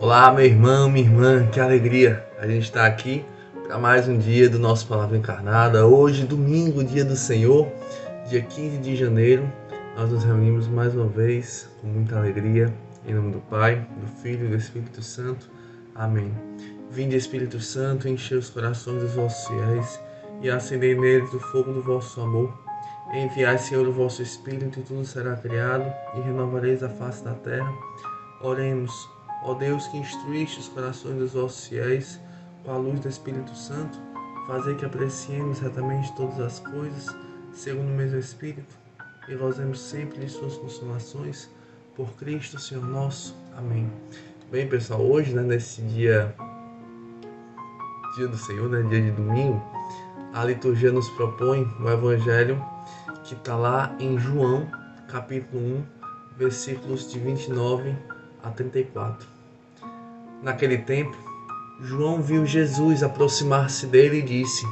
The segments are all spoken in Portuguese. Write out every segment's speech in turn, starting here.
Olá, meu irmão, minha irmã, que alegria a gente estar aqui para mais um dia do nosso Palavra Encarnada. Hoje, domingo, dia do Senhor, dia 15 de janeiro, nós nos reunimos mais uma vez com muita alegria, em nome do Pai, do Filho e do Espírito Santo. Amém. Vinde, Espírito Santo, encher os corações dos vossos fiéis e acendei neles o fogo do vosso amor. Enviai, Senhor, o vosso Espírito e tudo será criado e renovareis a face da terra. Oremos. Ó Deus que instruíste os corações dos vossos fiéis com a luz do Espírito Santo, fazei que apreciemos retamente todas as coisas, segundo o mesmo Espírito, e gozemos sempre de suas consolações, por Cristo, Senhor nosso. Amém. Bem, pessoal, hoje, né, nesse dia, dia do Senhor, né, dia de domingo, a liturgia nos propõe o Evangelho que está lá em João, capítulo 1, versículos de 29 a 34. Naquele tempo, João viu Jesus aproximar-se dele e disse: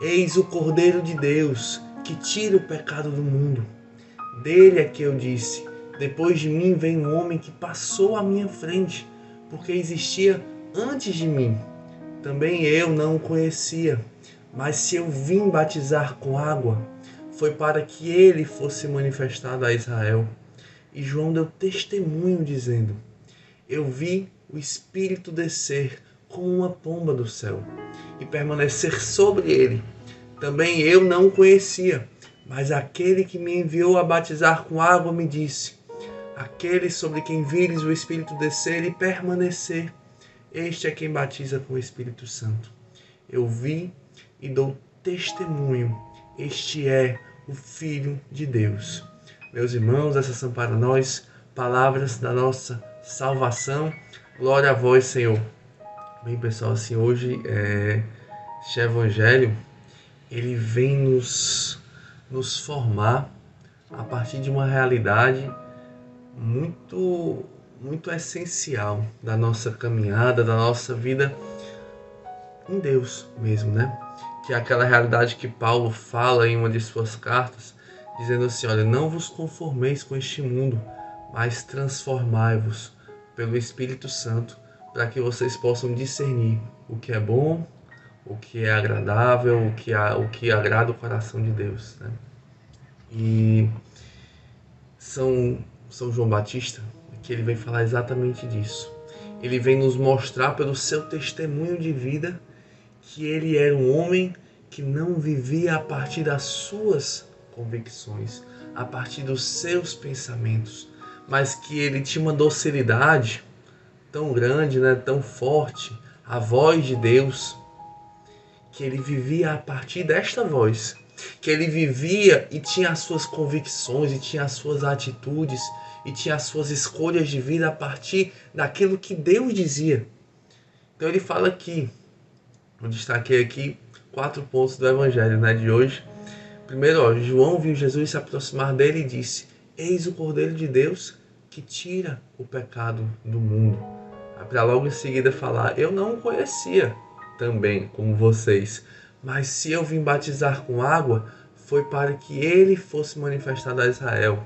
Eis o Cordeiro de Deus que tira o pecado do mundo. Dele é que eu disse: Depois de mim vem um homem que passou à minha frente, porque existia antes de mim. Também eu não o conhecia, mas se eu vim batizar com água, foi para que ele fosse manifestado a Israel. E João deu testemunho, dizendo: Eu vi o Espírito descer como uma pomba do céu e permanecer sobre ele. Também eu não o conhecia, mas aquele que me enviou a batizar com água me disse: Aquele sobre quem vires o Espírito descer e permanecer, este é quem batiza com o Espírito Santo. Eu vi e dou testemunho: este é o Filho de Deus. Meus irmãos, essas são para nós palavras da nossa salvação. Glória a vós, Senhor. Bem, pessoal, assim, hoje é, este evangelho, ele vem nos, nos formar a partir de uma realidade muito, muito essencial da nossa caminhada, da nossa vida em Deus mesmo, né? Que é aquela realidade que Paulo fala em uma de suas cartas, dizendo assim: Olha, não vos conformeis com este mundo, mas transformai-vos pelo Espírito Santo, para que vocês possam discernir o que é bom, o que é agradável, o que, é, o que agrada o coração de Deus. Né? E São, São João Batista, que ele vem falar exatamente disso. Ele vem nos mostrar pelo seu testemunho de vida que ele era um homem que não vivia a partir das suas convicções, a partir dos seus pensamentos, mas que ele tinha uma docilidade tão grande, né, tão forte, a voz de Deus, que ele vivia a partir desta voz, que ele vivia e tinha as suas convicções, e tinha as suas atitudes, e tinha as suas escolhas de vida a partir daquilo que Deus dizia. Então ele fala aqui, eu destaquei aqui quatro pontos do Evangelho né, de hoje Primeiro, ó, João viu Jesus se aproximar dele e disse: Eis o Cordeiro de Deus que tira o pecado do mundo. Para logo em seguida falar: Eu não o conhecia também como vocês, mas se eu vim batizar com água, foi para que ele fosse manifestado a Israel.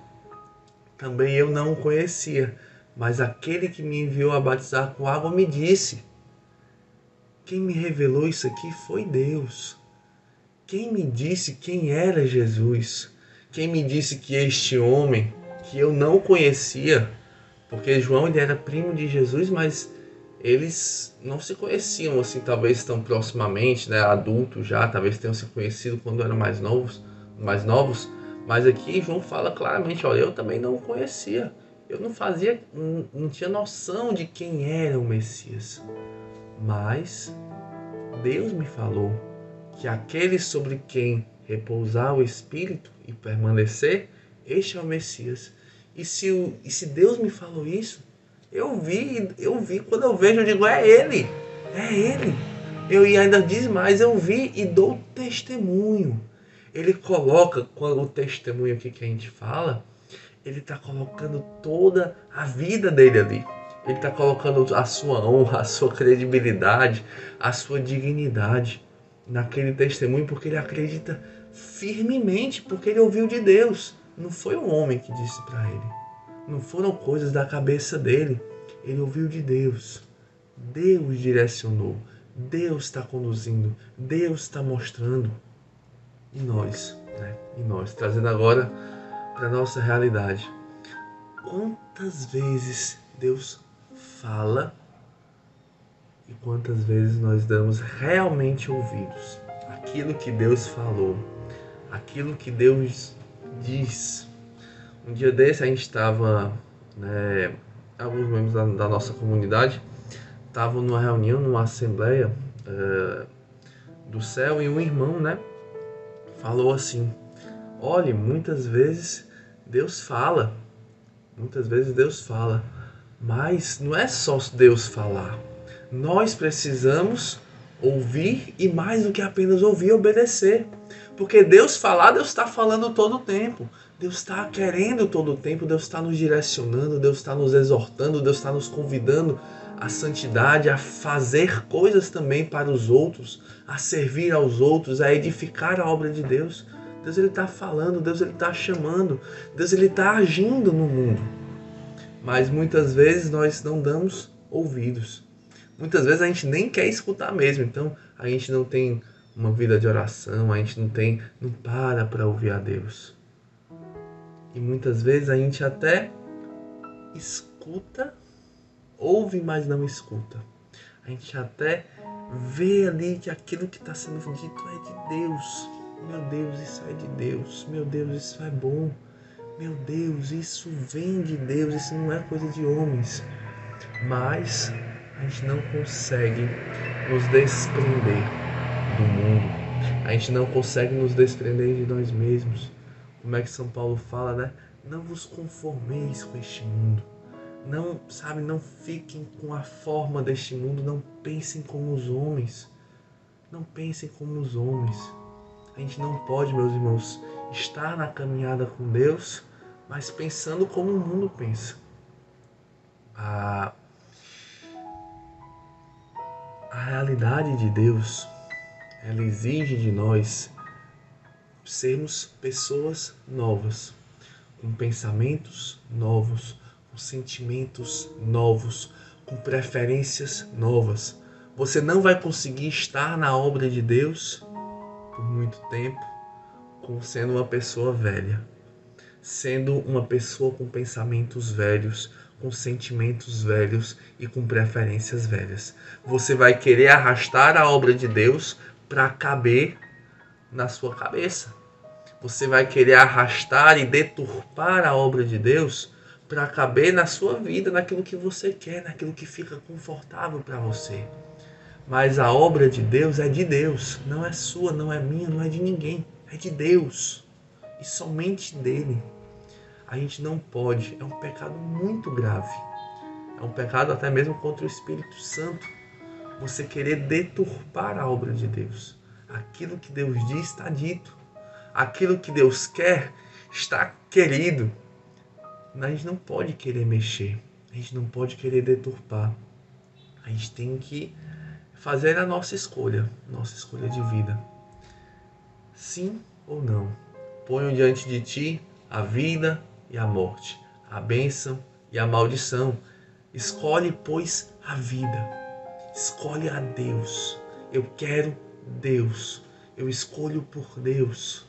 Também eu não o conhecia, mas aquele que me enviou a batizar com água me disse: Quem me revelou isso aqui foi Deus. Quem me disse quem era Jesus? Quem me disse que este homem, que eu não conhecia, porque João ele era primo de Jesus, mas eles não se conheciam assim, talvez tão proximamente, né, adultos já, talvez tenham se conhecido quando eram mais novos, mais novos, mas aqui João fala claramente, olha, eu também não o conhecia. Eu não fazia, não, não tinha noção de quem era o Messias. Mas Deus me falou que aquele sobre quem repousar o Espírito e permanecer, este é o Messias. E se, o, e se Deus me falou isso, eu vi, eu vi, quando eu vejo, eu digo, é Ele, é Ele. Eu e ainda diz mais, eu vi e dou testemunho. Ele coloca, o testemunho aqui que a gente fala, ele está colocando toda a vida dele ali. Ele está colocando a sua honra, a sua credibilidade, a sua dignidade naquele testemunho porque ele acredita firmemente, porque ele ouviu de Deus. Não foi um homem que disse para ele. Não foram coisas da cabeça dele. Ele ouviu de Deus. Deus direcionou, Deus está conduzindo, Deus está mostrando. E nós, né? E nós, trazendo agora para nossa realidade. Quantas vezes Deus fala e quantas vezes nós damos realmente ouvidos aquilo que Deus falou, aquilo que Deus diz. Um dia desse a gente estava, né, alguns membros da, da nossa comunidade estavam numa reunião, numa assembleia uh, do céu e um irmão, né, falou assim: olhe, muitas vezes Deus fala, muitas vezes Deus fala, mas não é só Deus falar. Nós precisamos ouvir e mais do que apenas ouvir, obedecer. Porque Deus falar, Deus está falando todo o tempo. Deus está querendo todo o tempo, Deus está nos direcionando, Deus está nos exortando, Deus está nos convidando à santidade, a fazer coisas também para os outros, a servir aos outros, a edificar a obra de Deus. Deus ele está falando, Deus ele está chamando, Deus ele está agindo no mundo. Mas muitas vezes nós não damos ouvidos. Muitas vezes a gente nem quer escutar mesmo, então a gente não tem uma vida de oração, a gente não tem, não para para ouvir a Deus. E muitas vezes a gente até escuta, ouve, mas não escuta. A gente até vê ali que aquilo que está sendo dito é de Deus. Meu Deus, isso é de Deus. Meu Deus, isso é bom. Meu Deus, isso vem de Deus. Isso não é coisa de homens. Mas a gente não consegue nos desprender do mundo. A gente não consegue nos desprender de nós mesmos. Como é que São Paulo fala, né? Não vos conformeis com este mundo. Não, sabe, não fiquem com a forma deste mundo, não pensem como os homens. Não pensem como os homens. A gente não pode, meus irmãos, estar na caminhada com Deus, mas pensando como o mundo pensa. A, a realidade de Deus ela exige de nós sermos pessoas novas, com pensamentos novos, com sentimentos novos, com preferências novas. Você não vai conseguir estar na obra de Deus por muito tempo com sendo uma pessoa velha, sendo uma pessoa com pensamentos velhos, com sentimentos velhos e com preferências velhas. Você vai querer arrastar a obra de Deus para caber na sua cabeça. Você vai querer arrastar e deturpar a obra de Deus para caber na sua vida, naquilo que você quer, naquilo que fica confortável para você. Mas a obra de Deus é de Deus, não é sua, não é minha, não é de ninguém, é de Deus e somente dele. A gente não pode, é um pecado muito grave. É um pecado até mesmo contra o Espírito Santo você querer deturpar a obra de Deus. Aquilo que Deus diz está dito. Aquilo que Deus quer está querido. A gente não pode querer mexer. A gente não pode querer deturpar. A gente tem que fazer a nossa escolha, nossa escolha de vida. Sim ou não? Ponho diante de ti a vida e a morte, a bênção e a maldição. Escolhe, pois, a vida Escolhe a Deus. Eu quero Deus. Eu escolho por Deus.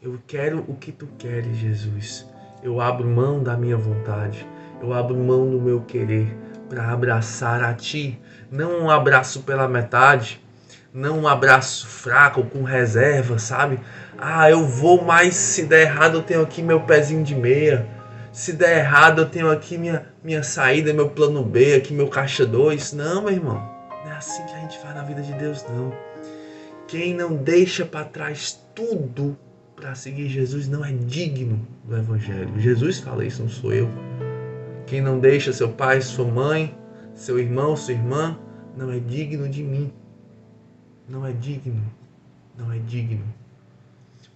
Eu quero o que tu queres, Jesus. Eu abro mão da minha vontade. Eu abro mão do meu querer para abraçar a ti. Não um abraço pela metade, não um abraço fraco com reserva, sabe? Ah, eu vou, mas se der errado eu tenho aqui meu pezinho de meia. Se der errado eu tenho aqui minha, minha saída, meu plano B, aqui meu caixa 2. Não, meu irmão assim que a gente faz na vida de Deus, não. Quem não deixa para trás tudo para seguir Jesus não é digno do Evangelho. Jesus fala isso, não sou eu. Quem não deixa seu pai, sua mãe, seu irmão, sua irmã, não é digno de mim. Não é digno. Não é digno.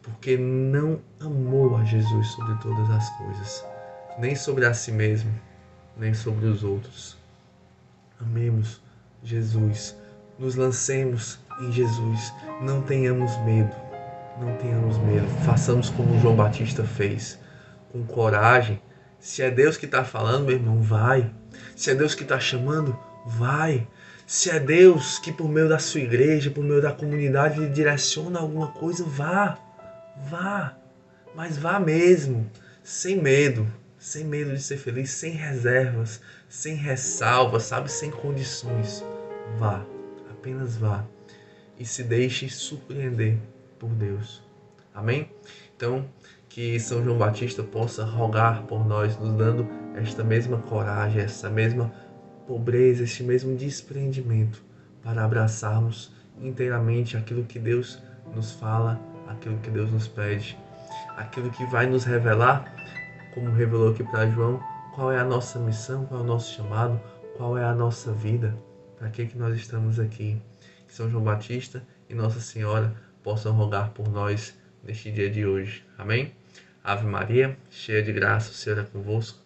Porque não amou a Jesus sobre todas as coisas, nem sobre a si mesmo, nem sobre os outros. Amemos Jesus. Nos lancemos em Jesus. Não tenhamos medo. Não tenhamos medo. Façamos como João Batista fez, com coragem. Se é Deus que está falando, meu irmão, vai. Se é Deus que está chamando, vai. Se é Deus que por meio da sua igreja, por meio da comunidade lhe direciona alguma coisa, vá. Vá. Mas vá mesmo, sem medo, sem medo de ser feliz, sem reservas, sem ressalvas, sabe, sem condições. Vá, apenas vá e se deixe surpreender por Deus. Amém? Então, que São João Batista possa rogar por nós, nos dando esta mesma coragem, essa mesma pobreza, este mesmo desprendimento para abraçarmos inteiramente aquilo que Deus nos fala, aquilo que Deus nos pede, aquilo que vai nos revelar, como revelou aqui para João, qual é a nossa missão, qual é o nosso chamado, qual é a nossa vida, para que, que nós estamos aqui. Que São João Batista e Nossa Senhora possam rogar por nós neste dia de hoje. Amém? Ave Maria, cheia de graça, o Senhor é convosco.